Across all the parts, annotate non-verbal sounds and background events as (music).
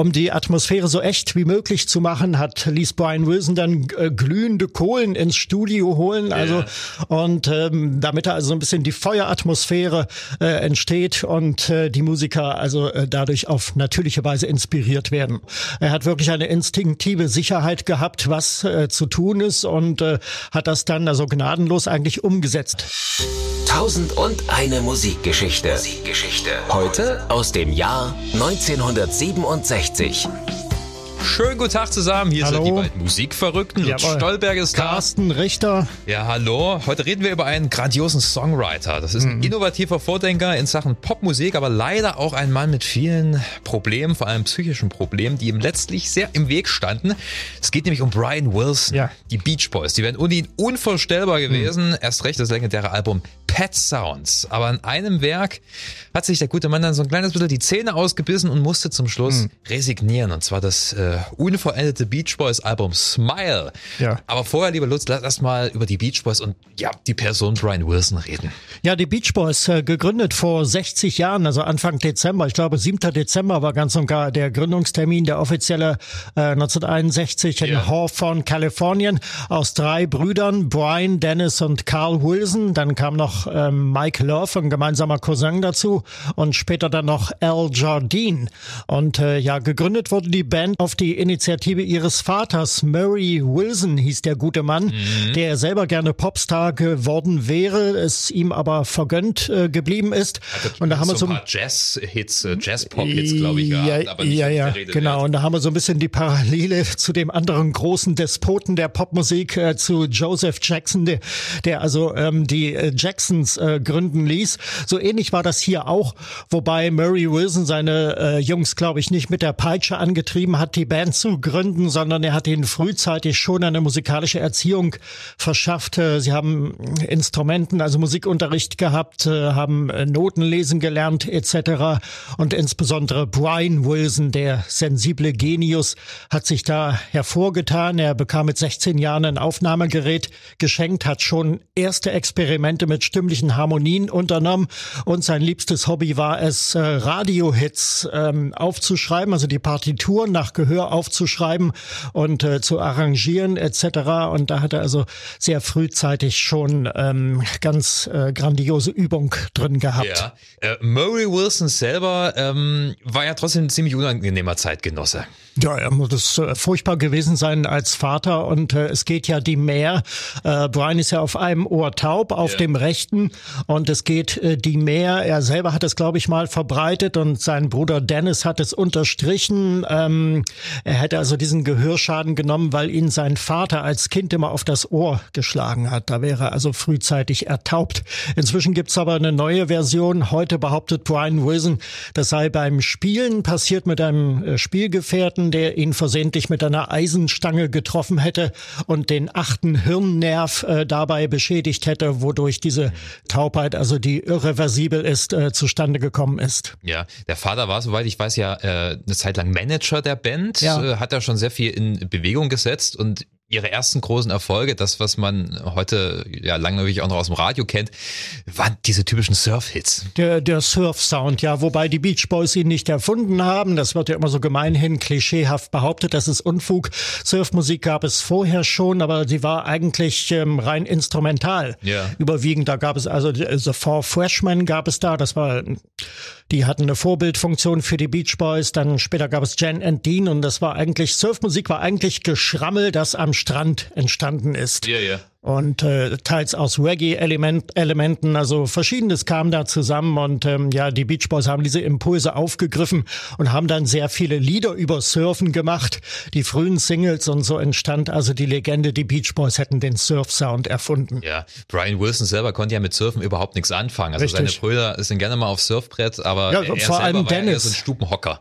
um die Atmosphäre so echt wie möglich zu machen, hat ließ Brian Wilson dann äh, glühende Kohlen ins Studio holen, also und ähm, damit da also ein bisschen die Feueratmosphäre äh, entsteht und äh, die Musiker also äh, dadurch auf natürliche Weise inspiriert werden. Er hat wirklich eine instinktive Sicherheit gehabt, was äh, zu tun ist und äh, hat das dann also gnadenlos eigentlich umgesetzt. Tausend und eine Musikgeschichte. Musikgeschichte. Heute aus dem Jahr 1967. 360. Schönen guten Tag zusammen. Hier Hallo. sind die beiden Musikverrückten. Jawohl. Stolberg ist da. Carsten Richter, Ja, hallo. Heute reden wir über einen grandiosen Songwriter. Das ist Mhm. ein innovativer Vordenker in Sachen Popmusik, aber leider auch ein Mann mit vielen Problemen, vor allem psychischen Problemen, die ihm letztlich sehr im Weg standen. Es geht nämlich um Brian Wilson, Ja. Mhm. die Beach Boys. Die wären ohne ihn unvorstellbar gewesen. Erst recht das legendäre Album Pet Sounds. Aber an einem Werk hat sich der gute Mann dann so ein kleines bisschen die Zähne ausgebissen und musste zum Schluss Mhm. resignieren. Und zwar das äh, unvollendete Beach Boys Album Smile. Ja. Aber vorher, lieber Lutz, lass erst mal über die Beach Boys und ja, die Person Brian Wilson reden. Ja, die Beach Boys, äh, gegründet vor 60 Jahren, also Anfang Dezember. Ich glaube, 7. Dezember war ganz und gar der Gründungstermin, der offizielle äh, 1961 in Ja. Hawthorne, Kalifornien, aus drei Brüdern, Brian, Dennis und Carl Wilson. Dann kam noch ähm, Mike Love, ein gemeinsamer Cousin dazu und später dann noch Al Jardine. Und äh, ja, gegründet wurde die Band auf die Initiative ihres Vaters, Murray Wilson hieß der gute Mann, der selber gerne Popstar geworden wäre, es ihm aber vergönnt äh, geblieben ist. Und da haben wir so ein paar Jazz-Hits, äh, Jazz-Pop-Hits, glaube ich, gehabt, aber nicht ja, ja, genau. wert. Und da haben wir so ein bisschen die Parallele (laughs) zu dem anderen großen Despoten der Popmusik, äh, zu Joseph Jackson, der, der also ähm, die äh, Jacksons äh, gründen ließ. So ähnlich war das hier auch, wobei Murray Wilson seine äh, Jungs, glaube ich, nicht mit der Peitsche angetrieben hat, die Band zu gründen, sondern er hat ihnen frühzeitig schon eine musikalische Erziehung verschafft. Äh, Sie haben Instrumenten, also Musikunterricht gehabt, äh, haben äh, Noten lesen gelernt etc. Und insbesondere Brian Wilson, der sensible Genius, hat sich da hervorgetan. Er bekam mit 16 Jahren ein Aufnahmegerät geschenkt, hat schon erste Experimente mit stimmlichen Harmonien unternommen und sein liebstes Hobby war es, Radiohits ähm, aufzuschreiben, also die Partitur nach Gehör aufzuschreiben und äh, zu arrangieren etc. Und da hat er also sehr frühzeitig schon ähm, ganz äh, grandiose Übung drin gehabt. Ja. Äh, Murray Wilson selber ähm, war ja trotzdem ein ziemlich unangenehmer Zeitgenosse. Ja, er muss es äh, furchtbar gewesen sein als Vater und äh, es geht ja die Mehr. Äh, Brian ist ja auf einem Ohr taub, auf Ja. dem rechten und es geht die Mehr. Er selber hat es, glaube ich, mal verbreitet und sein Bruder Dennis hat es unterstrichen. Ähm, er hätte also diesen Gehörschaden genommen, weil ihn sein Vater als Kind immer auf das Ohr geschlagen hat. Da wäre er also frühzeitig ertaubt. Inzwischen gibt's aber eine neue Version. Heute behauptet Brian Wilson, das sei beim Spielen passiert mit einem äh, Spielgefährten, der ihn versehentlich mit einer Eisenstange getroffen hätte und den achten Hirnnerv äh, dabei beschädigt hätte, wodurch diese Taubheit, also die irreversibel ist, äh, zustande gekommen ist. Ja, der Vater war, soweit ich weiß, ja äh, eine Zeit lang Manager der Band, Ja. äh, hat da schon sehr viel in Bewegung gesetzt und ihre ersten großen Erfolge, das, was man heute ja langweilig auch noch aus dem Radio kennt, waren diese typischen Surf-Hits. Der, der Surf-Sound, ja, wobei die Beach Boys ihn nicht erfunden haben. Das wird ja immer so gemeinhin klischeehaft behauptet. Das ist Unfug. Surfmusik gab es vorher schon, aber sie war eigentlich ähm, rein instrumental. Ja. Überwiegend, da gab es also die- The Four Freshmen gab es da. Das war, die hatten eine Vorbildfunktion für die Beach Boys. Dann später gab es Jan and Dean und das war eigentlich, Surfmusik war eigentlich Geschrammel, das am Strand entstanden ist Ja, ja. Und äh, teils aus Reggae-Elementen, also verschiedenes kam da zusammen und ähm, ja, die Beach Boys haben diese Impulse aufgegriffen und haben dann sehr viele Lieder über Surfen gemacht, die frühen Singles und so entstand also die Legende, die Beach Boys hätten den Surf-Sound erfunden. Ja, Brian Wilson selber konnte ja mit Surfen überhaupt nichts anfangen. Also Richtig. seine Brüder sind gerne mal aufs Surfbrett, aber Ja, vor allem war ja Dennis. so ein Stubenhocker.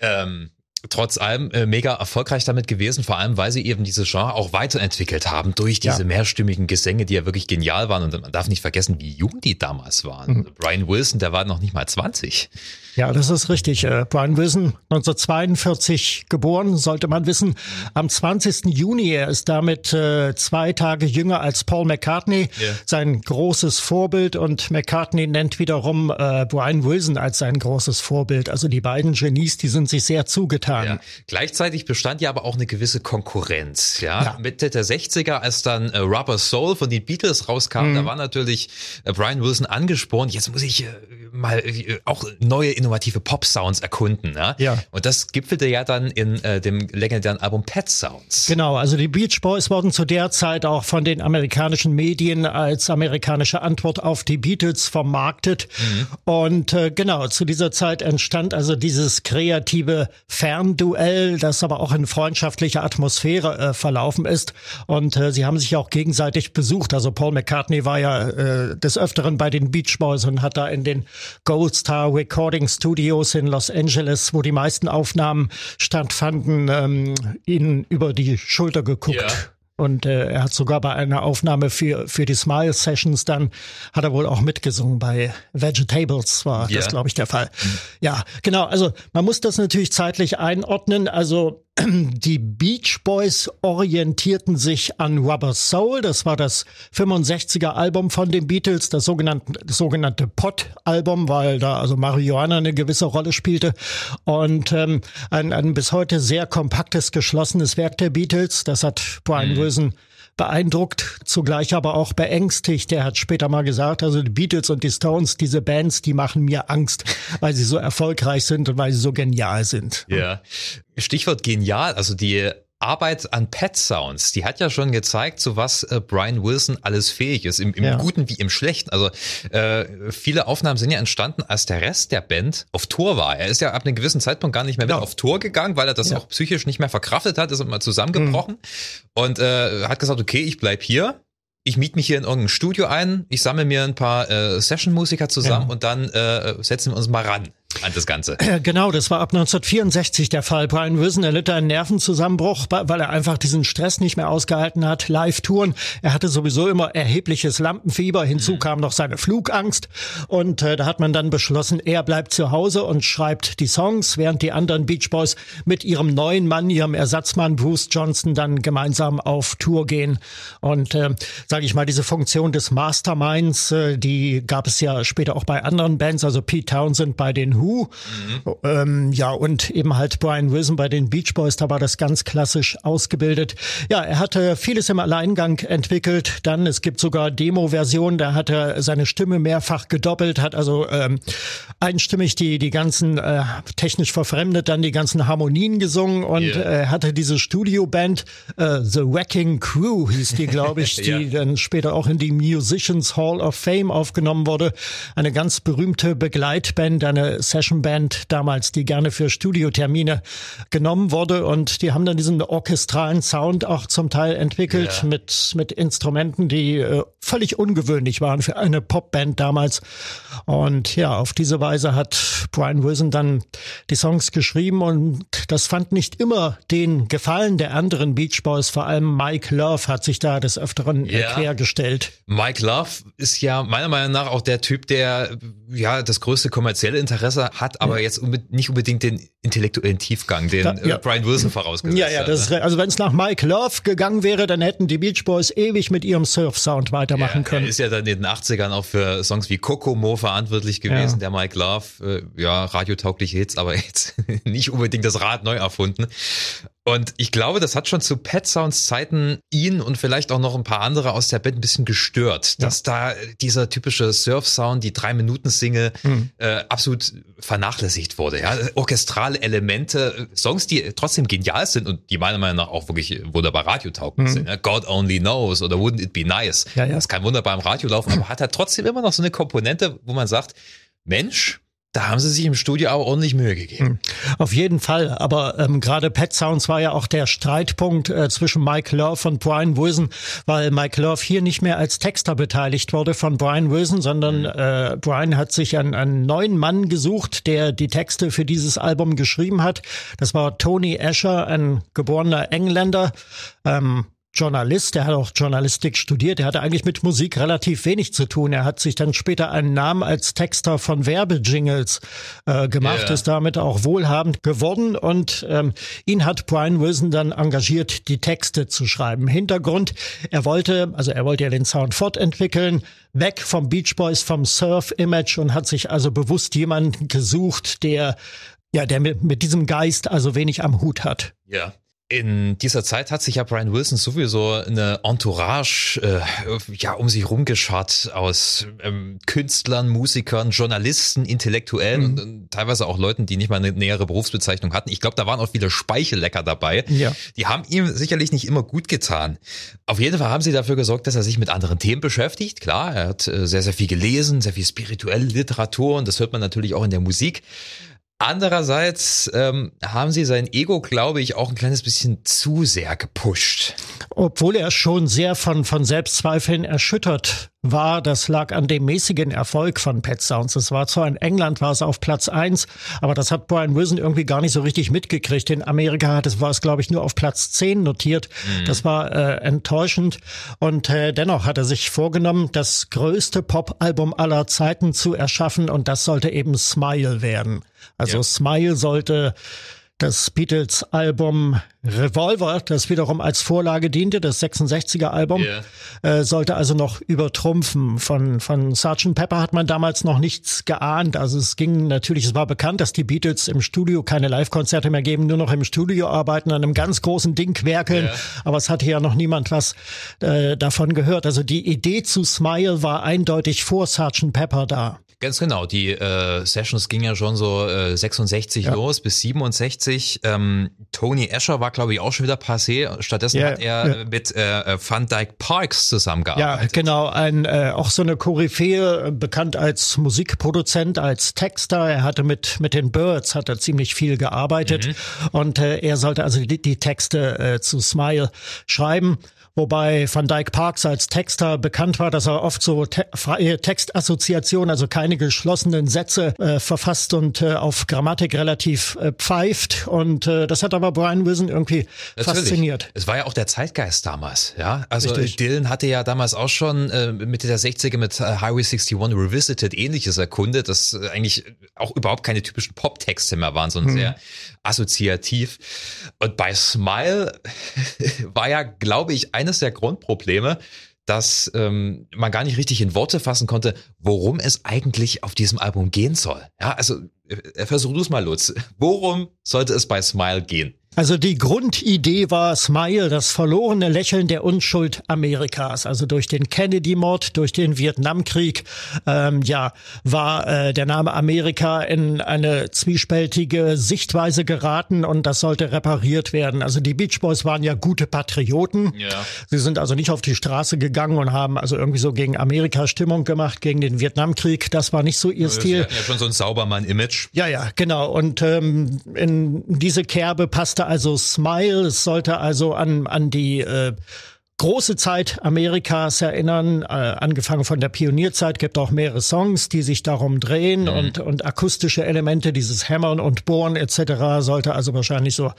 Ähm, trotz allem äh, mega erfolgreich damit gewesen, vor allem weil sie eben diese Genre auch weiterentwickelt haben durch diese ja. mehrstimmigen Gesänge, die ja wirklich genial waren. Und man darf nicht vergessen, wie jung die damals waren. Mhm. Brian Wilson, der war noch nicht mal 20. Ja, das ist richtig. Brian Wilson, 1942 geboren, sollte man wissen. Am 20. Juni, er ist damit äh, zwei Tage jünger als Paul McCartney, yeah. sein großes Vorbild. Und McCartney nennt wiederum äh, Brian Wilson als sein großes Vorbild. Also die beiden Genies, die sind sich sehr zugetan. Ja. Gleichzeitig bestand ja aber auch eine gewisse Konkurrenz. Ja, ja. Mitte der 60er, als dann äh, Rubber Soul von den Beatles rauskam, mhm. da war natürlich Brian Wilson angespornt. Jetzt muss ich mal auch neue innovative Pop-Sounds erkunden. Ne? Ja. Und das gipfelte ja dann in äh, dem legendären Album Pet Sounds. Genau, also die Beach Boys wurden zu der Zeit auch von den amerikanischen Medien als amerikanische Antwort auf die Beatles vermarktet. Mhm. Und äh, genau, zu dieser Zeit entstand also dieses kreative Fernduell, das aber auch in freundschaftlicher Atmosphäre äh, verlaufen ist. Und äh, sie haben sich auch gegenseitig besucht. Also Paul McCartney war ja äh, des Öfteren bei den Beach Boys und hat da in den Gold Star Recording Studios in Los Angeles, wo die meisten Aufnahmen stattfanden, ähm, ihnen über die Schulter geguckt. Ja. Und äh, er hat sogar bei einer Aufnahme für, für die Smile Sessions dann, hat er wohl auch mitgesungen. Bei Vegetables war yeah. das, glaube ich, der Fall. Mhm. Ja, genau. Also man muss das natürlich zeitlich einordnen. Also (clears throat) die Beach Boys orientierten sich an Rubber Soul. Das war das 65er Album von den Beatles, das sogenannte, das sogenannte Pot-Album, weil da also Marihuana eine gewisse Rolle spielte. Und ähm, ein, ein bis heute sehr kompaktes, geschlossenes Werk der Beatles. Das hat Brian mhm. Wilson beeindruckt, zugleich aber auch beängstigt. Er hat später mal gesagt, also die Beatles und die Stones, diese Bands, die machen mir Angst, weil sie so erfolgreich sind und weil sie so genial sind. Ja. Stichwort genial, also die Arbeit an Pet Sounds, die hat ja schon gezeigt, zu was äh, Brian Wilson alles fähig ist, im, im ja. Guten wie im Schlechten. Also äh, viele Aufnahmen sind ja entstanden, als der Rest der Band auf Tour war. Er ist ja ab einem gewissen Zeitpunkt gar nicht mehr mit ja. auf Tour gegangen, weil er das ja. auch psychisch nicht mehr verkraftet hat, ist immer zusammengebrochen mhm. und äh, hat gesagt, okay, ich bleib hier. Ich miete mich hier in irgendein Studio ein, ich sammle mir ein paar äh, Session-Musiker zusammen und dann äh, setzen wir uns mal ran an das Ganze. Genau, das war ab 1964 der Fall. Brian Wilson erlitt einen Nervenzusammenbruch, weil er einfach diesen Stress nicht mehr ausgehalten hat. Live-Touren. Er hatte sowieso immer erhebliches Lampenfieber. Hinzu mhm. kam noch seine Flugangst. Und äh, da hat man dann beschlossen, er bleibt zu Hause und schreibt die Songs, während die anderen Beach Boys mit ihrem neuen Mann, ihrem Ersatzmann Bruce Johnson dann gemeinsam auf Tour gehen. Und äh, sage ich mal, diese Funktion des Masterminds, äh, die gab es ja später auch bei anderen Bands, also Pete Townsend bei den Who. Mhm. Ähm, ja, und eben halt Brian Wilson bei den Beach Boys, da war das ganz klassisch ausgebildet. Ja, er hatte vieles im Alleingang entwickelt. Dann, es gibt sogar Demo-Versionen, da hat er seine Stimme mehrfach gedoppelt, hat also ähm, einstimmig die, die ganzen, äh, technisch verfremdet, dann die ganzen Harmonien gesungen und yeah. äh, hatte diese Studioband, äh, The Wrecking Crew hieß die, glaube ich, (laughs) die ja. dann später auch in die Musicians Hall of Fame aufgenommen wurde. Eine ganz berühmte Begleitband, eine Sessionband damals, die gerne für Studiotermine genommen wurde und die haben dann diesen orchestralen Sound auch zum Teil entwickelt ja. mit, mit Instrumenten, die äh, völlig ungewöhnlich waren für eine Popband damals. Und ja, auf diese Weise hat Brian Wilson dann die Songs geschrieben und das fand nicht immer den Gefallen der anderen Beach Boys, vor allem Mike Love hat sich da des Öfteren ja. quergestellt. Mike Love ist ja meiner Meinung nach auch der Typ, der ja das größte kommerzielle Interesse Interesse hat, aber ja. jetzt nicht unbedingt den intellektuellen Tiefgang, den da, ja. Brian Wilson vorausgesetzt hat. Ja, ja, das ist, also wenn es nach Mike Love gegangen wäre, dann hätten die Beach Boys ewig mit ihrem Surf-Sound weitermachen können. Er ist ja dann in den 80ern auch für Songs wie Kokomo verantwortlich gewesen, der Mike Love, äh, ja, radiotaugliche Hits, aber jetzt (laughs) nicht unbedingt das Rad neu erfunden. Und ich glaube, das hat schon zu Pet Sounds Zeiten ihn und vielleicht auch noch ein paar andere aus der Band ein bisschen gestört, ja. dass da dieser typische Surf-Sound, die drei Minuten Single, mhm. äh, absolut vernachlässigt wurde. Ja, orchestrale Elemente, Songs, die trotzdem genial sind und die meiner Meinung nach auch wirklich wunderbar radiotauglich mhm. sind. Ja? God Only Knows oder Wouldn't It Be Nice. Ja, ja. Das kann wunderbar im Radio laufen, aber hat halt trotzdem immer noch so eine Komponente, wo man sagt, Mensch, da haben sie sich im Studio auch ordentlich Mühe gegeben. Hm. Auf jeden Fall. Aber ähm, gerade Pet Sounds war ja auch der Streitpunkt äh, zwischen Mike Love und Brian Wilson, weil Mike Love hier nicht mehr als Texter beteiligt wurde von Brian Wilson, sondern mhm. äh, Brian hat sich einen, einen neuen Mann gesucht, der die Texte für dieses Album geschrieben hat. Das war Tony Asher, ein geborener Engländer. Ähm, Journalist, der hat auch Journalistik studiert, der hatte eigentlich mit Musik relativ wenig zu tun. Er hat sich dann später einen Namen als Texter von Werbejingles äh, gemacht, yeah. ist damit auch wohlhabend geworden und ähm, ihn hat Brian Wilson dann engagiert, die Texte zu schreiben. Hintergrund, er wollte, also er wollte ja den Sound fortentwickeln, weg vom Beach Boys, vom Surf-Image und hat sich also bewusst jemanden gesucht, der ja, der mit, mit diesem Geist also wenig am Hut hat. Ja. In dieser Zeit hat sich ja Brian Wilson sowieso eine Entourage äh, ja um sich rumgeschart aus ähm, Künstlern, Musikern, Journalisten, Intellektuellen mhm. und, und, teilweise auch Leuten, die nicht mal eine nähere Berufsbezeichnung hatten. Ich glaube, da waren auch viele Speichellecker dabei. Ja. Die haben ihm sicherlich nicht immer gut getan. Auf jeden Fall haben sie dafür gesorgt, dass er sich mit anderen Themen beschäftigt. Klar, er hat äh, sehr, sehr viel gelesen, sehr viel spirituelle Literatur und das hört man natürlich auch in der Musik. Andererseits ähm, haben sie sein Ego, glaube ich, auch ein kleines bisschen zu sehr gepusht. Obwohl er schon sehr von, von Selbstzweifeln erschüttert war, das lag an dem mäßigen Erfolg von Pet Sounds. Es war zwar in England, war es auf Platz eins, aber das hat Brian Wilson irgendwie gar nicht so richtig mitgekriegt. In Amerika hat es, war es, glaube ich, nur auf Platz zehn notiert. Mhm. Das war äh, enttäuschend. Und äh, dennoch hat er sich vorgenommen, das größte Pop-Album aller Zeiten zu erschaffen und das sollte eben Smile werden. Also ja. Smile sollte das Beatles-Album Revolver, das wiederum als Vorlage diente, das 66er-Album, yeah. äh, sollte also noch übertrumpfen. Von, von Sgt. Pepper hat man damals noch nichts geahnt. Also es ging natürlich, es war bekannt, dass die Beatles im Studio keine Live-Konzerte mehr geben, nur noch im Studio arbeiten, an einem ganz großen Ding werkeln. Yeah. Aber es hatte ja noch niemand was äh, davon gehört. Also die Idee zu Smile war eindeutig vor Sgt. Pepper da. Ganz genau. Die äh, Sessions gingen ja schon so äh, 66 ja. los bis 67. Ähm, Tony Asher war, glaube ich, auch schon wieder passé. Stattdessen ja, hat er ja. mit äh, Van Dyke Parks zusammengearbeitet. Ja, genau. Ein, äh, auch so eine Koryphäe, bekannt als Musikproduzent, als Texter. Er hatte mit, mit den Birds hat er ziemlich viel gearbeitet. Mhm. Und äh, er sollte also die, die Texte äh, zu Smile schreiben wobei Van Dyke Parks als Texter bekannt war, dass er oft so te freie Textassoziationen, also keine geschlossenen Sätze äh, verfasst und äh, auf Grammatik relativ äh, pfeift. Und äh, das hat aber Brian Wilson irgendwie Natürlich. fasziniert. Es war ja auch der Zeitgeist damals, ja. Also Richtig. Dylan hatte ja damals auch schon äh, Mitte der 60er mit äh, Highway 61 Revisited ähnliches erkundet, das äh, eigentlich auch überhaupt keine typischen Pop-Texte mehr waren, sondern hm. sehr assoziativ. Und bei Smile (laughs) war ja, glaube ich, eines der Grundprobleme, dass ähm, man gar nicht richtig in Worte fassen konnte, worum es eigentlich auf diesem Album gehen soll. Ja, also äh, versuch du es mal, Lutz. Worum sollte es bei Smile gehen? Also die Grundidee war Smile, das verlorene Lächeln der Unschuld Amerikas. Also durch den Kennedy-Mord, durch den Vietnamkrieg, ähm, ja, war äh, der Name Amerika in eine zwiespältige Sichtweise geraten und das sollte repariert werden. Also die Beach Boys waren ja gute Patrioten. Ja. Sie sind also nicht auf die Straße gegangen und haben also irgendwie so gegen Amerika Stimmung gemacht, gegen den Vietnamkrieg. Das war nicht so ihr Stil. Ja schon so ein Saubermann-Image. Ja, ja, genau. Und ähm, in diese Kerbe passte sollte also Smile, es sollte also an, an die äh, große Zeit Amerikas erinnern, äh, angefangen von der Pionierzeit, gibt auch mehrere Songs, die sich darum drehen mhm. und, und akustische Elemente, dieses Hämmern und Bohren etc. sollte also wahrscheinlich so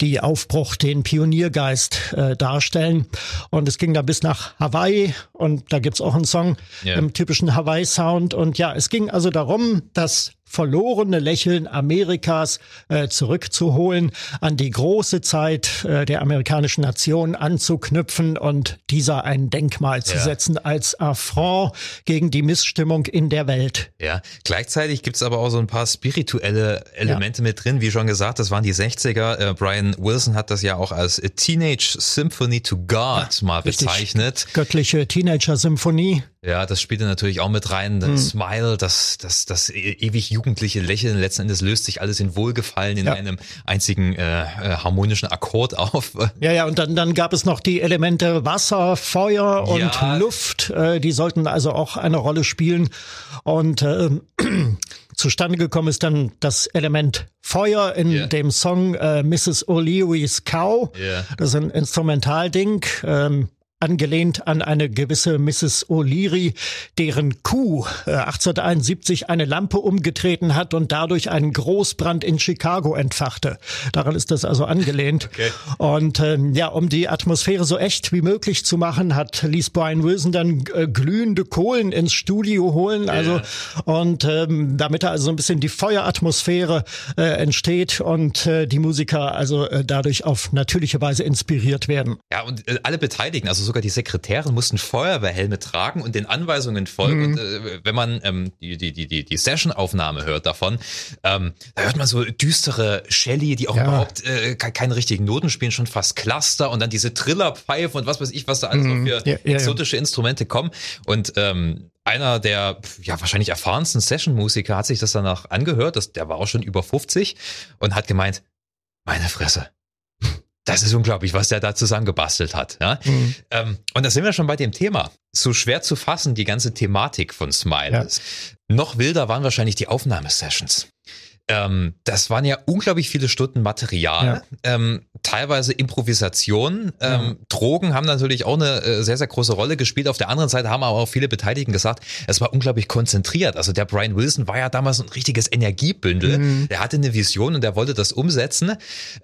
die Aufbruch, den Pioniergeist äh, darstellen. Und es ging da bis nach Hawaii und da gibt's auch einen Song yeah. im typischen Hawaii-Sound. Und ja, es ging also darum, dass verlorene Lächeln Amerikas äh, zurückzuholen, an die große Zeit äh, der amerikanischen Nation anzuknüpfen und dieser ein Denkmal zu ja. setzen als Affront gegen die Missstimmung in der Welt. Ja, gleichzeitig gibt's aber auch so ein paar spirituelle Elemente ja. mit drin. Wie schon gesagt, das waren die 60er. Äh, Brian Wilson hat das ja auch als Teenage Symphony to God ja, mal bezeichnet. Göttliche Teenager-Symphonie. Ja, das spielte natürlich auch mit rein. Das hm. Smile, das, das, das e-, ewig jugendliche Lächeln. Letzten Endes löst sich alles in Wohlgefallen in ja. einem einzigen äh, äh, harmonischen Akkord auf. (laughs) Ja, ja, und dann, dann gab es noch die Elemente Wasser, Feuer und ja. Luft. Äh, die sollten also auch eine Rolle spielen. Und äh, (clears throat) zustande gekommen ist dann das Element Feuer in yeah. dem Song äh, Mrs. O'Leary's Cow. Yeah. Das ist ein Instrumentalding. Ähm, angelehnt an eine gewisse Mrs. O'Leary, deren Kuh äh, 1871 eine Lampe umgetreten hat und dadurch einen Großbrand in Chicago entfachte. Daran ist das also angelehnt. (laughs) Okay. Und ähm, ja, um die Atmosphäre so echt wie möglich zu machen, hat ließ Brian Wilson dann äh, glühende Kohlen ins Studio holen. Also und ähm, damit da also ein bisschen die Feueratmosphäre äh, entsteht und äh, die Musiker also äh, dadurch auf natürliche Weise inspiriert werden. Ja, und äh, alle Beteiligten, also sogar die Sekretärin mussten Feuerwehrhelme tragen und den Anweisungen folgen. Mhm. Und äh, wenn man ähm, die, die, die, die Session-Aufnahme hört davon, ähm, da hört man so düstere Shelly, die auch ja. überhaupt äh, keine richtigen Noten spielen, schon fast Cluster und dann diese Trillerpfeife und was weiß ich, was da alles mhm. für ja, ja, exotische Instrumente kommen. Und ähm, einer der ja wahrscheinlich erfahrensten Session-Musiker hat sich das danach angehört, das, der war auch schon über 50 und hat gemeint, meine Fresse, das ist unglaublich, was der da zusammengebastelt hat. Ja? Mhm. Ähm, und da sind wir schon bei dem Thema. So schwer zu fassen, die ganze Thematik von Smile ja. Noch wilder waren wahrscheinlich die Aufnahmesessions. Ähm, das waren ja unglaublich viele Stunden Material, ja. ähm, teilweise Improvisation. Ähm, ja. Drogen haben natürlich auch eine äh, sehr, sehr große Rolle gespielt. Auf der anderen Seite haben aber auch viele Beteiligten gesagt, es war unglaublich konzentriert. Also der Brian Wilson war ja damals ein richtiges Energiebündel. Mhm. Der hatte eine Vision und der wollte das umsetzen.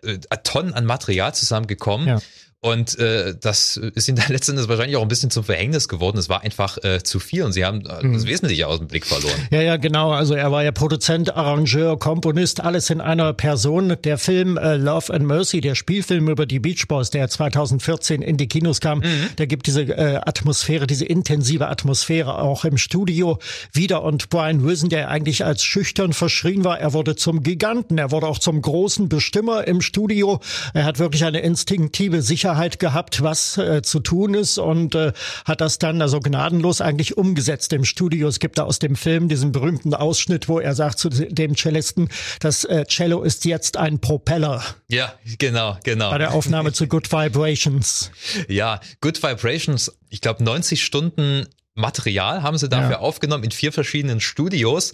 Äh, Tonnen an Material zusammengekommen. Ja. Und äh, das ist ihnen dann (laughs) letztendlich wahrscheinlich auch ein bisschen zum Verhängnis geworden. Es war einfach äh, zu viel und sie haben äh, mhm. das Wesentliche aus dem Blick verloren. Ja, ja, genau. Also er war ja Produzent, Arrangeur, Komponist, alles in einer Person. Der Film äh, Love and Mercy, der Spielfilm über die Beach Boys, der 2014 in die Kinos kam, mhm. der gibt diese äh, Atmosphäre, diese intensive Atmosphäre auch im Studio wieder. Und Brian Wilson, der eigentlich als schüchtern verschrien war, er wurde zum Giganten, er wurde auch zum großen Bestimmer im Studio. Er hat wirklich eine instinktive Sicherheit Sicherheit gehabt, was äh, zu tun ist und äh, hat das dann also gnadenlos eigentlich umgesetzt im Studio. Es gibt da aus dem Film diesen berühmten Ausschnitt, wo er sagt zu dem Cellisten, das äh, Cello ist jetzt ein Propeller. Ja, genau, genau. Bei der Aufnahme zu Good Vibrations. (laughs) Ja, Good Vibrations, ich glaube 90 Stunden Material haben sie dafür ja. aufgenommen in vier verschiedenen Studios.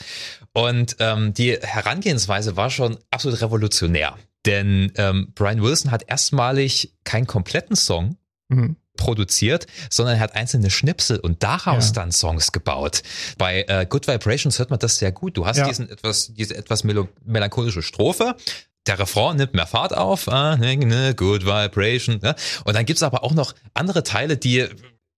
Und ähm, die Herangehensweise war schon absolut revolutionär. Denn ähm, Brian Wilson hat erstmalig keinen kompletten Song mhm produziert, sondern er hat einzelne Schnipsel und daraus ja. dann Songs gebaut. Bei äh, Good Vibrations hört man das sehr gut. Du hast ja. diesen etwas, diese etwas melancholische Strophe. Der Refrain nimmt mehr Fahrt auf, ah, ne, ne, Good Vibration. Ne? Und dann gibt's aber auch noch andere Teile, die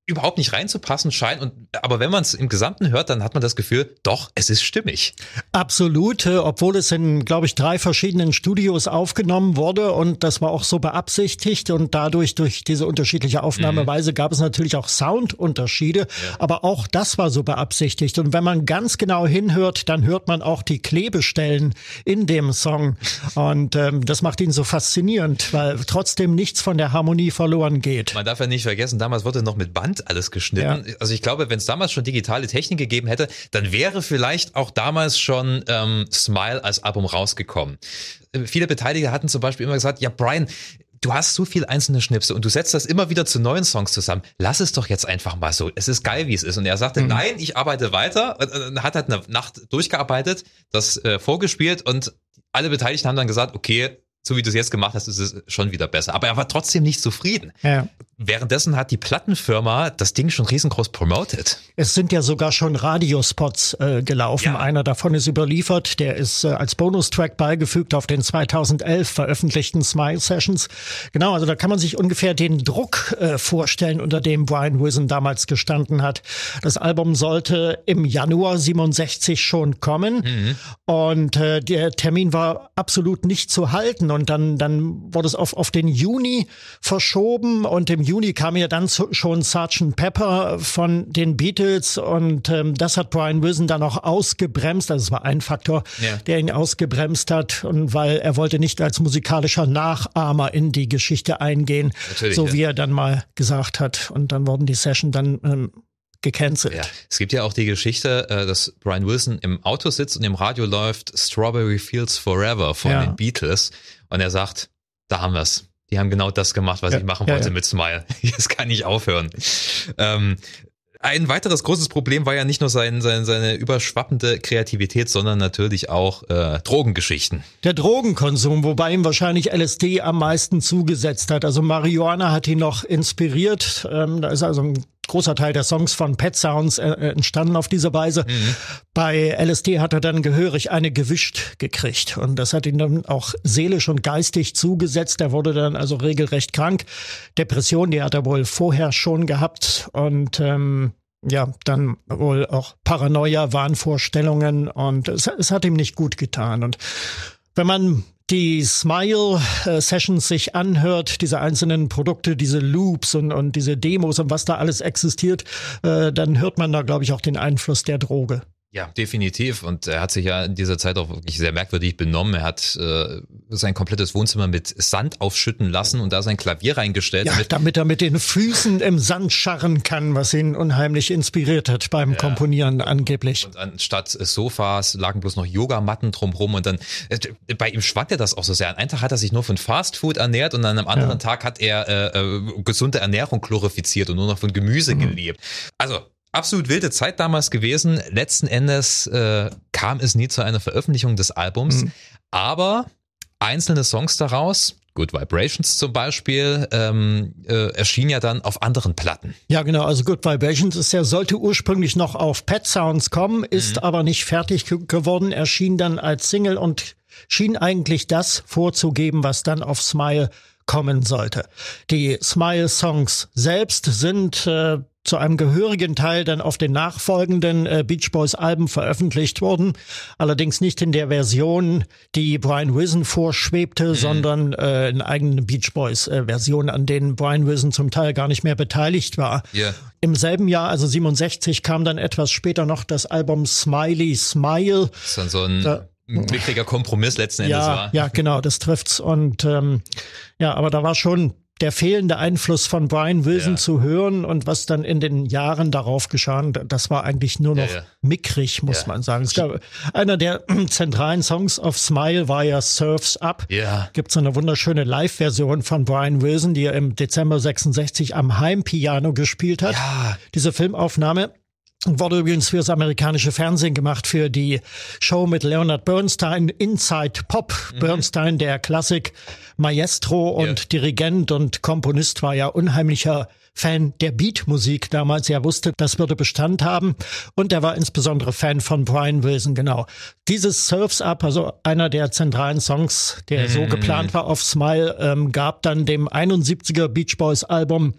überhaupt nicht reinzupassen scheint. Und aber wenn man es im Gesamten hört, dann hat man das Gefühl, doch, es ist stimmig. Absolut, äh, obwohl es in, glaube ich, drei verschiedenen Studios aufgenommen wurde und das war auch so beabsichtigt und dadurch durch diese unterschiedliche Aufnahmeweise mhm. gab es natürlich auch Soundunterschiede, ja. aber auch das war so beabsichtigt. Und wenn man ganz genau hinhört, dann hört man auch die Klebestellen in dem Song und ähm, das macht ihn so faszinierend, weil trotzdem nichts von der Harmonie verloren geht. Man darf ja nicht vergessen, damals wurde noch mit Band alles geschnitten. Ja. Also ich glaube, wenn es damals schon digitale Technik gegeben hätte, dann wäre vielleicht auch damals schon ähm, Smile als Album rausgekommen. Äh, viele Beteiligte hatten zum Beispiel immer gesagt, ja Brian, du hast so viel einzelne Schnipsel und du setzt das immer wieder zu neuen Songs zusammen. Lass es doch jetzt einfach mal so. Es ist geil, wie es ist. Und er sagte, mhm. nein, ich arbeite weiter. Und hat halt eine Nacht durchgearbeitet, das äh, vorgespielt und alle Beteiligten haben dann gesagt, okay, so wie du es jetzt gemacht hast, ist es schon wieder besser. Aber er war trotzdem nicht zufrieden. Ja. Währenddessen hat die Plattenfirma das Ding schon riesengroß promoted. Es sind ja sogar schon Radiospots äh, gelaufen. Ja. Einer davon ist überliefert. Der ist äh, als Bonustrack beigefügt auf den 2011 veröffentlichten Smile Sessions. Genau, also da kann man sich ungefähr den Druck äh, vorstellen, unter dem Brian Wilson damals gestanden hat. Das Album sollte im Januar 67 schon kommen mhm. und äh, der Termin war absolut nicht zu halten und dann dann wurde es auf auf den Juni verschoben und im Juni kam ja dann schon Sgt. Pepper von den Beatles und ähm, das hat Brian Wilson dann auch ausgebremst. Also es war ein Faktor, ja. der ihn ausgebremst hat und weil er wollte nicht als musikalischer Nachahmer in die Geschichte eingehen, Natürlich, so wie er dann mal gesagt hat. Und dann wurden die Session dann ähm, gecancelt. Ja. Es gibt ja auch die Geschichte, äh, dass Brian Wilson im Auto sitzt und im Radio läuft Strawberry Fields Forever von ja. den Beatles und er sagt, da haben wir's. Die haben genau das gemacht, was ja, ich machen wollte ja, ja. mit Smile. (laughs) Das kann nicht aufhören. Ähm, Ein weiteres großes Problem war ja nicht nur sein, sein, seine überschwappende Kreativität, sondern natürlich auch äh, Drogengeschichten. Der Drogenkonsum, wobei ihm wahrscheinlich LSD am meisten zugesetzt hat. Also Marihuana hat ihn noch inspiriert. Ähm, da ist also ein großer Teil der Songs von Pet Sounds äh, äh entstanden auf diese Weise. Mhm. Bei LSD hat er dann gehörig eine gewischt gekriegt und das hat ihn dann auch seelisch und geistig zugesetzt. Er wurde dann also regelrecht krank. Depression, die hat er wohl vorher schon gehabt und ähm, ja, dann wohl auch Paranoia, Wahnvorstellungen und es, es hat ihm nicht gut getan. Und wenn man die Smile-Sessions sich anhört, diese einzelnen Produkte, diese Loops und, und diese Demos und was da alles existiert, äh, dann hört man da, glaube ich, auch den Einfluss der Droge. Ja, definitiv. Und er hat sich ja in dieser Zeit auch wirklich sehr merkwürdig benommen. Er hat äh, sein komplettes Wohnzimmer mit Sand aufschütten lassen und da sein Klavier reingestellt. Ja, damit, damit er mit den Füßen im Sand scharren kann, was ihn unheimlich inspiriert hat beim ja. Komponieren angeblich. Und anstatt Sofas lagen bloß noch Yogamatten drumherum und dann, äh, bei ihm schwankte das auch so sehr. An einem Tag hat er sich nur von Fastfood ernährt und an einem anderen ja. Tag hat er äh, äh, gesunde Ernährung glorifiziert und nur noch von Gemüse mhm. gelebt. Also absolut wilde Zeit damals gewesen. Letzten Endes äh, kam es nie zu einer Veröffentlichung des Albums, mhm. aber einzelne Songs daraus, Good Vibrations zum Beispiel, ähm, äh, erschien ja dann auf anderen Platten. Ja, genau. Also Good Vibrations ist ja, sollte ursprünglich noch auf Pet Sounds kommen, ist mhm. aber nicht fertig geworden, erschien dann als Single und schien eigentlich das vorzugeben, was dann auf Smile kommen sollte. Die Smile-Songs selbst sind äh, zu einem gehörigen Teil dann auf den nachfolgenden äh, Beach Boys Alben veröffentlicht worden. Allerdings nicht in der Version, die Brian Wilson vorschwebte, mhm. sondern äh, in eigenen Beach Boys äh, Versionen, an denen Brian Wilson zum Teil gar nicht mehr beteiligt war. Yeah. Im selben Jahr, also 67, kam dann etwas später noch das Album Smiley Smile. Das ist dann so ein da, mickriger Kompromiss letzten Endes ja, war. Ja, genau, das trifft's. Und ähm, ja, aber da war schon der fehlende Einfluss von Brian Wilson ja. zu hören und was dann in den Jahren darauf geschah, das war eigentlich nur noch ja, ja. mickrig, muss man sagen. Es gab, einer der (clears throat) zentralen Songs auf Smile war ja Surfs Up. Ja. Gibt so eine wunderschöne Live-Version von Brian Wilson, die er im Dezember 66 am Heimpiano gespielt hat. Ja. Diese Filmaufnahme Wurde übrigens fürs amerikanische Fernsehen gemacht für die Show mit Leonard Bernstein, Inside Pop. Mhm. Bernstein, der Klassik Maestro und yeah. Dirigent und Komponist, war ja unheimlicher Fan der Beatmusik damals. Er wusste, das würde Bestand haben. Und er war insbesondere Fan von Brian Wilson, genau. Dieses Surfs Up, also einer der zentralen Songs, der mhm. so geplant war auf Smile, ähm, gab dann dem 71er Beach Boys Album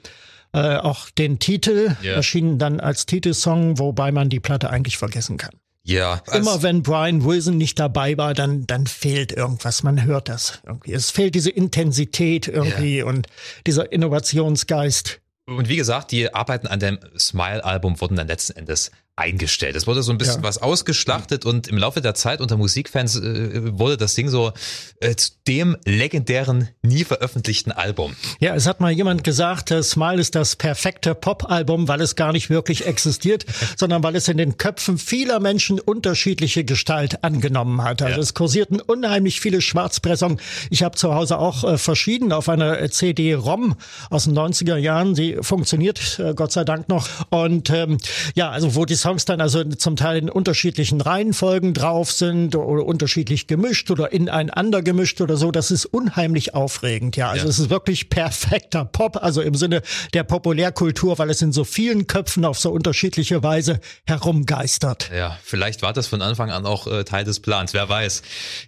äh, auch den Titel, yeah. erschienen dann als Titelsong, wobei man die Platte eigentlich vergessen kann. Ja. Immer wenn Brian Wilson nicht dabei war, dann, dann fehlt irgendwas. Man hört das irgendwie. Es fehlt diese Intensität irgendwie yeah. und dieser Innovationsgeist. Und wie gesagt, die Arbeiten an dem Smile-Album wurden dann letzten Endes eingestellt. Es wurde so ein bisschen ja. was ausgeschlachtet und im Laufe der Zeit unter Musikfans äh, wurde das Ding so äh, zu dem legendären, nie veröffentlichten Album. Ja, es hat mal jemand gesagt, äh, Smile ist das perfekte Pop-Album, weil es gar nicht wirklich existiert, (laughs) sondern weil es in den Köpfen vieler Menschen unterschiedliche Gestalt angenommen hat. Also ja. es kursierten unheimlich viele Schwarzpressungen. Ich habe zu Hause auch äh, verschieden auf einer CD-ROM aus den 90er Jahren. Die funktioniert äh, Gott sei Dank noch. Und ähm, ja, also wo die Songs dann also zum Teil in unterschiedlichen Reihenfolgen drauf sind oder unterschiedlich gemischt oder ineinander gemischt oder so. Das ist unheimlich aufregend. Ja, also ja. es ist wirklich perfekter Pop, also im Sinne der Populärkultur, weil es in so vielen Köpfen auf so unterschiedliche Weise herumgeistert. Ja, vielleicht war das von Anfang an auch äh, Teil des Plans, wer weiß.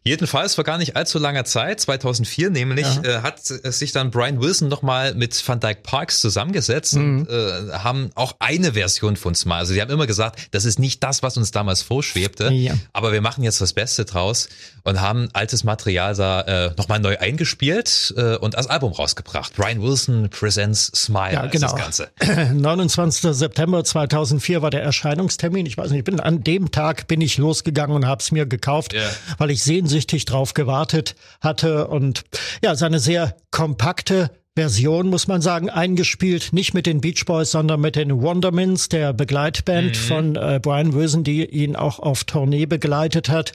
Jedenfalls vor gar nicht allzu langer Zeit, 2004 nämlich, ja. äh, hat sich dann Brian Wilson nochmal mit Van Dyke Parks zusammengesetzt mhm. und äh, haben auch eine Version von Smile. Also sie haben immer gesagt, gesagt, das ist nicht das, was uns damals vorschwebte, ja. aber wir machen jetzt das Beste draus und haben altes Material da äh, nochmal neu eingespielt äh, und als Album rausgebracht. Brian Wilson Presents Smile ja, genau. das Ganze. (clears throat) 29. September 2004 war der Erscheinungstermin. Ich weiß nicht, ich bin an dem Tag bin ich losgegangen und habe es mir gekauft, yeah. weil ich sehnsüchtig drauf gewartet hatte und ja, seine sehr kompakte Version, muss man sagen, eingespielt, nicht mit den Beach Boys, sondern mit den Wondermins, der Begleitband mhm. von äh, Brian Wilson, die ihn auch auf Tournee begleitet hat.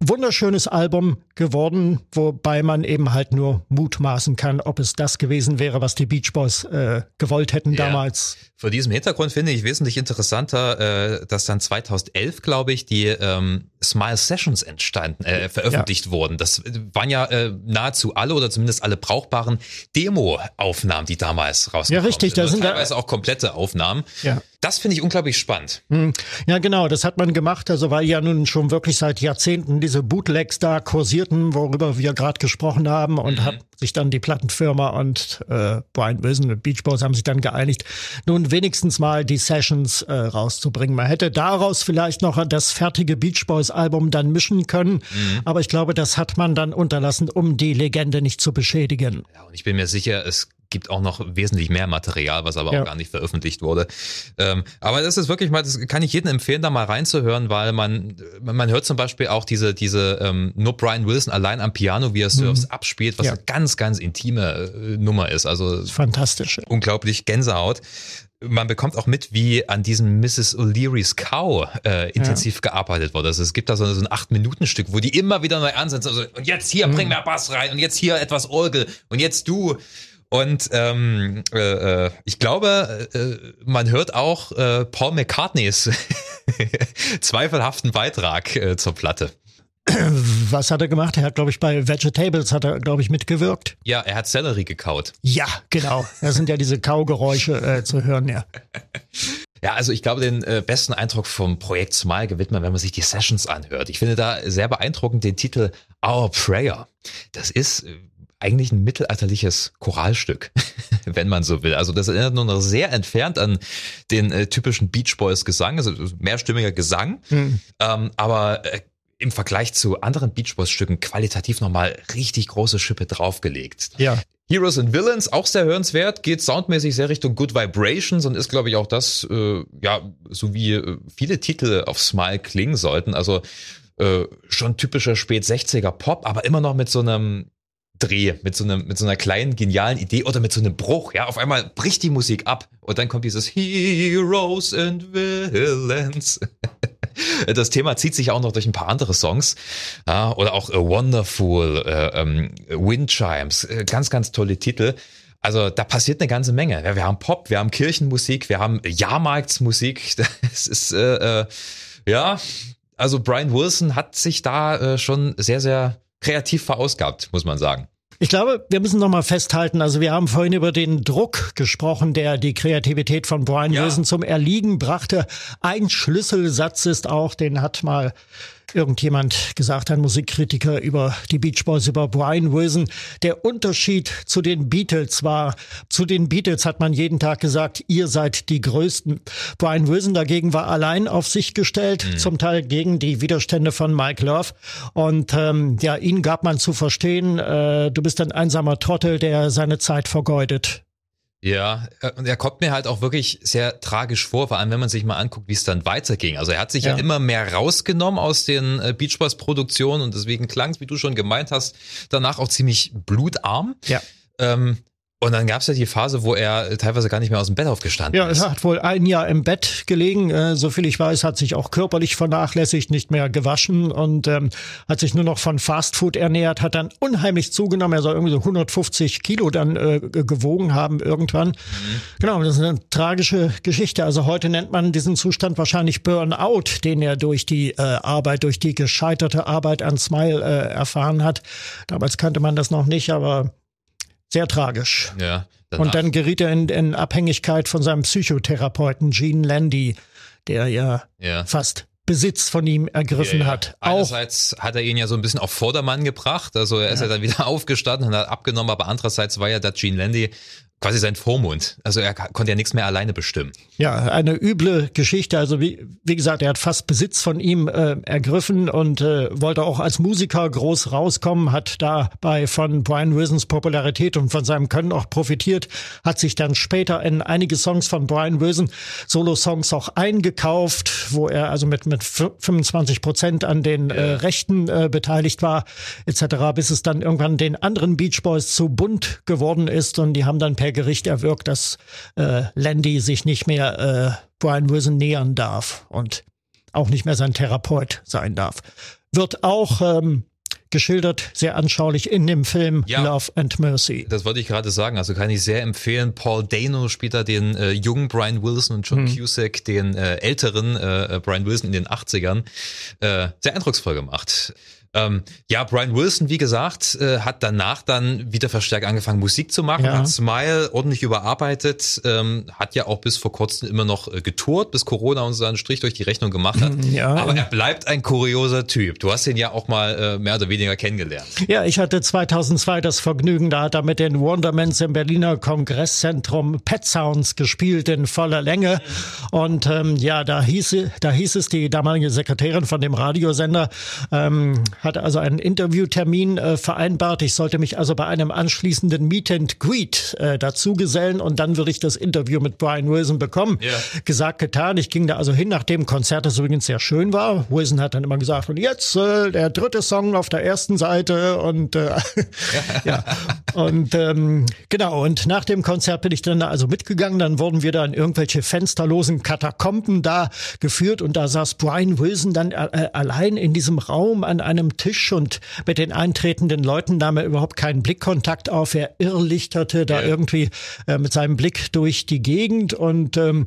wunderschönes Album geworden, wobei man eben halt nur mutmaßen kann, ob es das gewesen wäre, was die Beach Boys äh, gewollt hätten ja. damals. Vor diesem Hintergrund finde ich wesentlich interessanter, äh, dass dann 2011, glaube ich, die ähm, Smile Sessions entstanden, äh, veröffentlicht ja. wurden. Das waren ja äh, nahezu alle oder zumindest alle brauchbaren Demo-Aufnahmen, die damals rausgekommen Ja, richtig. sind. Da sind teilweise auch komplette Aufnahmen. Ja. Das finde ich unglaublich spannend. Hm. Ja, genau, das hat man gemacht, also weil ja nun schon wirklich seit Jahrzehnten diese Bootlegs da kursierten, worüber wir gerade gesprochen haben und mhm. hat sich dann die Plattenfirma und äh, Brian Wilson und Beach Boys haben sich dann geeinigt, nun wenigstens mal die Sessions äh, rauszubringen. Man hätte daraus vielleicht noch das fertige Beach Boys Album dann mischen können, mhm. aber ich glaube, das hat man dann unterlassen, um die Legende nicht zu beschädigen. Ja, und ich bin mir sicher, es gibt auch noch wesentlich mehr Material, was aber ja. auch gar nicht veröffentlicht wurde. Ähm, aber das ist wirklich mal, das kann ich jedem empfehlen, da mal reinzuhören, weil man, man hört zum Beispiel auch diese, diese ähm, nur Brian Wilson allein am Piano, wie er Surfs mhm. abspielt, was ja. eine ganz, ganz intime äh, Nummer ist. Also fantastisch. Unglaublich Gänsehaut man bekommt auch mit, wie an diesem Mrs. O'Leary's Cow äh, intensiv ja. gearbeitet wurde. Also es gibt da so, so ein Acht-Minuten-Stück, wo die immer wieder neu ansetzen. Also, und jetzt hier, bring mhm. mehr Bass rein und jetzt hier etwas Orgel und jetzt du. Und ähm, äh, äh, ich glaube, äh, man hört auch äh, Paul McCartneys (laughs) zweifelhaften Beitrag äh, zur Platte. Was hat er gemacht? Er hat, glaube ich, bei Vegetables hat er, glaube ich, mitgewirkt. Ja, er hat Sellerie gekaut. Ja, genau. Da sind ja diese Kaugeräusche äh, zu hören, ja. Ja, also ich glaube, den äh, besten Eindruck vom Projekt Smile gewinnt man, wenn man sich die Sessions anhört. Ich finde da sehr beeindruckend den Titel Our Prayer. Das ist, eigentlich ein mittelalterliches Choralstück, (laughs) wenn man so will. Also das erinnert nur noch sehr entfernt an den äh, typischen Beach Boys Gesang, also mehrstimmiger Gesang, mhm. ähm, aber äh, im Vergleich zu anderen Beach Boys Stücken qualitativ nochmal richtig große Schippe draufgelegt. Ja. Heroes and Villains, auch sehr hörenswert, geht soundmäßig sehr Richtung Good Vibrations und ist, glaube ich, auch das, äh, ja, so wie äh, viele Titel auf Smile klingen sollten. Also äh, schon typischer spät 60er Pop, aber immer noch mit so einem Dreh, mit so, einem, mit so einer kleinen, genialen Idee oder mit so einem Bruch. Ja, auf einmal bricht die Musik ab und dann kommt dieses Heroes and Villains. (laughs) Das Thema zieht sich auch noch durch ein paar andere Songs. Ja, oder auch A Wonderful, äh, ähm, Wind Chimes, äh, ganz, ganz tolle Titel. Also da passiert eine ganze Menge. Ja, wir haben Pop, wir haben Kirchenmusik, wir haben Jahrmarktsmusik. (laughs) Das ist, äh, äh, ja, also Brian Wilson hat sich da äh, schon sehr, sehr kreativ verausgabt, muss man sagen. Ich glaube, wir müssen noch mal festhalten, also wir haben vorhin über den Druck gesprochen, der die Kreativität von Brian ja. Wilson zum Erliegen brachte. Ein Schlüsselsatz ist auch, den hat mal irgendjemand gesagt, ein Musikkritiker über die Beach Boys, über Brian Wilson. Der Unterschied zu den Beatles war, zu den Beatles hat man jeden Tag gesagt, ihr seid die Größten. Brian Wilson dagegen war allein auf sich gestellt, mhm. zum Teil gegen die Widerstände von Mike Love. Und ähm, ja, ihn gab man zu verstehen, äh, du bist ein einsamer Trottel, der seine Zeit vergeudet. Ja, äh, und er kommt mir halt auch wirklich sehr tragisch vor, vor allem wenn man sich mal anguckt, wie es dann weiterging. Also er hat sich ja, ja immer mehr rausgenommen aus den äh, Beach Boys Produktionen und deswegen klang es, wie du schon gemeint hast, danach auch ziemlich blutarm. Ja. Ähm, und dann gab es ja die Phase, wo er teilweise gar nicht mehr aus dem Bett aufgestanden ja, ist. Ja, er hat wohl ein Jahr im Bett gelegen. Äh, so viel ich weiß, hat sich auch körperlich vernachlässigt, nicht mehr gewaschen und ähm, hat sich nur noch von Fastfood ernährt, hat dann unheimlich zugenommen. Er soll irgendwie so 150 Kilo dann äh, gewogen haben irgendwann. Mhm. Genau, das ist eine tragische Geschichte. Also heute nennt man diesen Zustand wahrscheinlich Burnout, den er durch die äh, Arbeit, durch die gescheiterte Arbeit an Smile äh, erfahren hat. Damals kannte man das noch nicht, aber sehr tragisch. Ja. Danach. Und dann geriet er in, in Abhängigkeit von seinem Psychotherapeuten Gene Landy, der ja, ja. fast Besitz von ihm ergriffen ja, ja. hat. Einerseits auch, hat er ihn ja so ein bisschen auf Vordermann gebracht, also er ist ja, ja dann wieder (laughs) aufgestanden und hat abgenommen, aber andererseits war ja der Gene Landy quasi sein Vormund. Also er konnte ja nichts mehr alleine bestimmen. Ja, eine üble Geschichte. Also wie, wie gesagt, er hat fast Besitz von ihm äh, ergriffen und äh, wollte auch als Musiker groß rauskommen, hat dabei von Brian Wilsons Popularität und von seinem Können auch profitiert, hat sich dann später in einige Songs von Brian Wilson, Solo-Songs auch eingekauft, wo er also mit, mit 25 Prozent an den äh, Rechten äh, beteiligt war, etc., bis es dann irgendwann den anderen Beach Boys zu bunt geworden ist und die haben dann per per Gericht erwirkt, dass äh, Landy sich nicht mehr äh, Brian Wilson nähern darf und auch nicht mehr sein Therapeut sein darf. wird auch ähm, geschildert, sehr anschaulich in dem Film ja, Love and Mercy. Das wollte ich gerade sagen, also kann ich sehr empfehlen. Paul Dano spielt da den äh, jungen Brian Wilson und John hm. Cusack den äh, älteren äh, Brian Wilson in den 80ern. Äh, sehr eindrucksvoll gemacht. Ähm, ja, Brian Wilson, wie gesagt, äh, hat danach dann wieder verstärkt angefangen, Musik zu machen, ja. hat Smile ordentlich überarbeitet, ähm, hat ja auch bis vor kurzem immer noch äh, getourt, bis Corona uns einen Strich durch die Rechnung gemacht hat. Ja. Aber er bleibt ein kurioser Typ. Du hast ihn ja auch mal äh, mehr oder weniger kennengelernt. Ja, ich hatte 2002 das Vergnügen, da hat er mit den Wondermans im Berliner Kongresszentrum Pet Sounds gespielt in voller Länge. Und ähm, ja, da hieß, da hieß es, die damalige Sekretärin von dem Radiosender ähm, hatte also einen Interviewtermin äh, vereinbart. Ich sollte mich also bei einem anschließenden Meet and Greet äh, dazu gesellen und dann würde ich das Interview mit Brian Wilson bekommen. Ja. Gesagt, getan. Ich ging da also hin, nachdem Konzert, das übrigens sehr schön war. Wilson hat dann immer gesagt, und jetzt äh, der dritte Song auf der ersten Seite und äh, (laughs) ja. Und ähm, genau, und nach dem Konzert bin ich dann da also mitgegangen. Dann wurden wir da in irgendwelche fensterlosen Katakomben da geführt und da saß Brian Wilson dann äh, allein in diesem Raum an einem einem Tisch und mit den eintretenden Leuten nahm er überhaupt keinen Blickkontakt auf. Er irrlichterte da ja. irgendwie äh, mit seinem Blick durch die Gegend und ähm,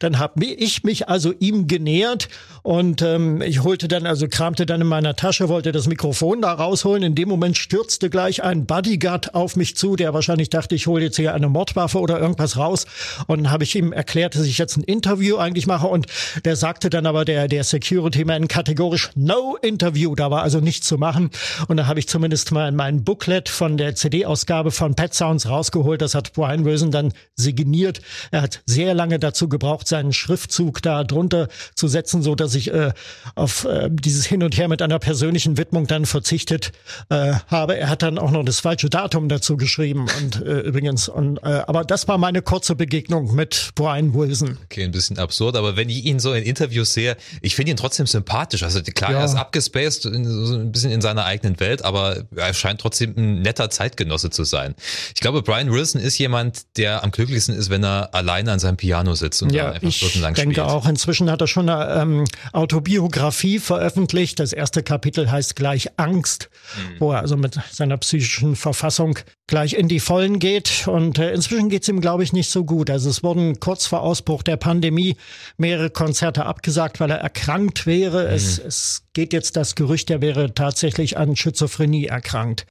dann habe ich mich also ihm genähert und ähm, ich holte dann, also kramte dann in meiner Tasche, wollte das Mikrofon da rausholen. In dem Moment stürzte gleich ein Bodyguard auf mich zu, der wahrscheinlich dachte, ich hole jetzt hier eine Mordwaffe oder irgendwas raus. Und dann habe ich ihm erklärt, dass ich jetzt ein Interview eigentlich mache. Und der sagte dann aber, der, der Security-Man kategorisch, no Interview. Da war also nichts zu machen. Und da habe ich zumindest mal mein Booklet von der CD-Ausgabe von Pet Sounds rausgeholt. Das hat Brian Wilson dann signiert. Er hat sehr lange dazu gebraucht, seinen Schriftzug da drunter zu setzen, so dass ich äh, auf äh, dieses Hin und Her mit einer persönlichen Widmung dann verzichtet äh, habe. Er hat dann auch noch das falsche Datum dazu geschrieben und äh, übrigens. Und, äh, aber das war meine kurze Begegnung mit Brian Wilson. Okay, ein bisschen absurd, aber wenn ich ihn so in Interviews sehe, ich finde ihn trotzdem sympathisch. Also klar, ja. er ist abgespaced, in, so ein bisschen in seiner eigenen Welt, aber er scheint trotzdem ein netter Zeitgenosse zu sein. Ich glaube, Brian Wilson ist jemand, der am glücklichsten ist, wenn er alleine an seinem Piano sitzt und ja, einfach stundenlang spielt. Ich denke auch, inzwischen hat er schon eine ähm, Autobiografie veröffentlicht. Das erste Kapitel heißt gleich Angst, mhm. wo er also mit seiner psychischen Verfassung gleich in die Vollen geht. Und äh, inzwischen geht es ihm, glaube ich, nicht so gut. Also es wurden kurz vor Ausbruch der Pandemie mehrere Konzerte abgesagt, weil er erkrankt wäre. Mhm. Es, es geht jetzt das Gerücht, er wäre tatsächlich an Schizophrenie erkrankt.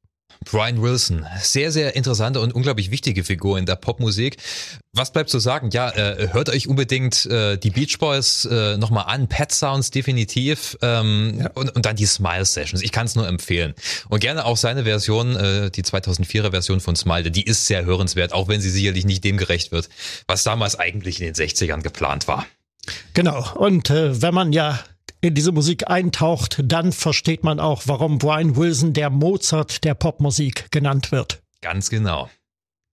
Brian Wilson, sehr, sehr interessante und unglaublich wichtige Figur in der Popmusik. Was bleibt zu sagen? Ja, äh, hört euch unbedingt äh, die Beach Boys äh, nochmal an, Pet Sounds definitiv ähm, ja. und, und dann die Smile Sessions. Ich kann es nur empfehlen. Und gerne auch seine Version, äh, die 2004er Version von Smile, die ist sehr hörenswert, auch wenn sie sicherlich nicht dem gerecht wird, was damals eigentlich in den 60ern geplant war. Genau. Und äh, wenn man ja in diese Musik eintaucht, dann versteht man auch, warum Brian Wilson der Mozart der Popmusik genannt wird. Ganz genau.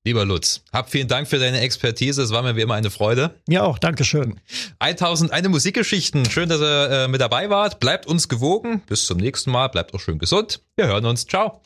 Lieber Lutz, hab vielen Dank für deine Expertise. Es war mir wie immer eine Freude. Ja, auch. Dankeschön. 1001 Musikgeschichten. Schön, dass ihr äh, mit dabei wart. Bleibt uns gewogen. Bis zum nächsten Mal. Bleibt auch schön gesund. Wir hören uns. Ciao.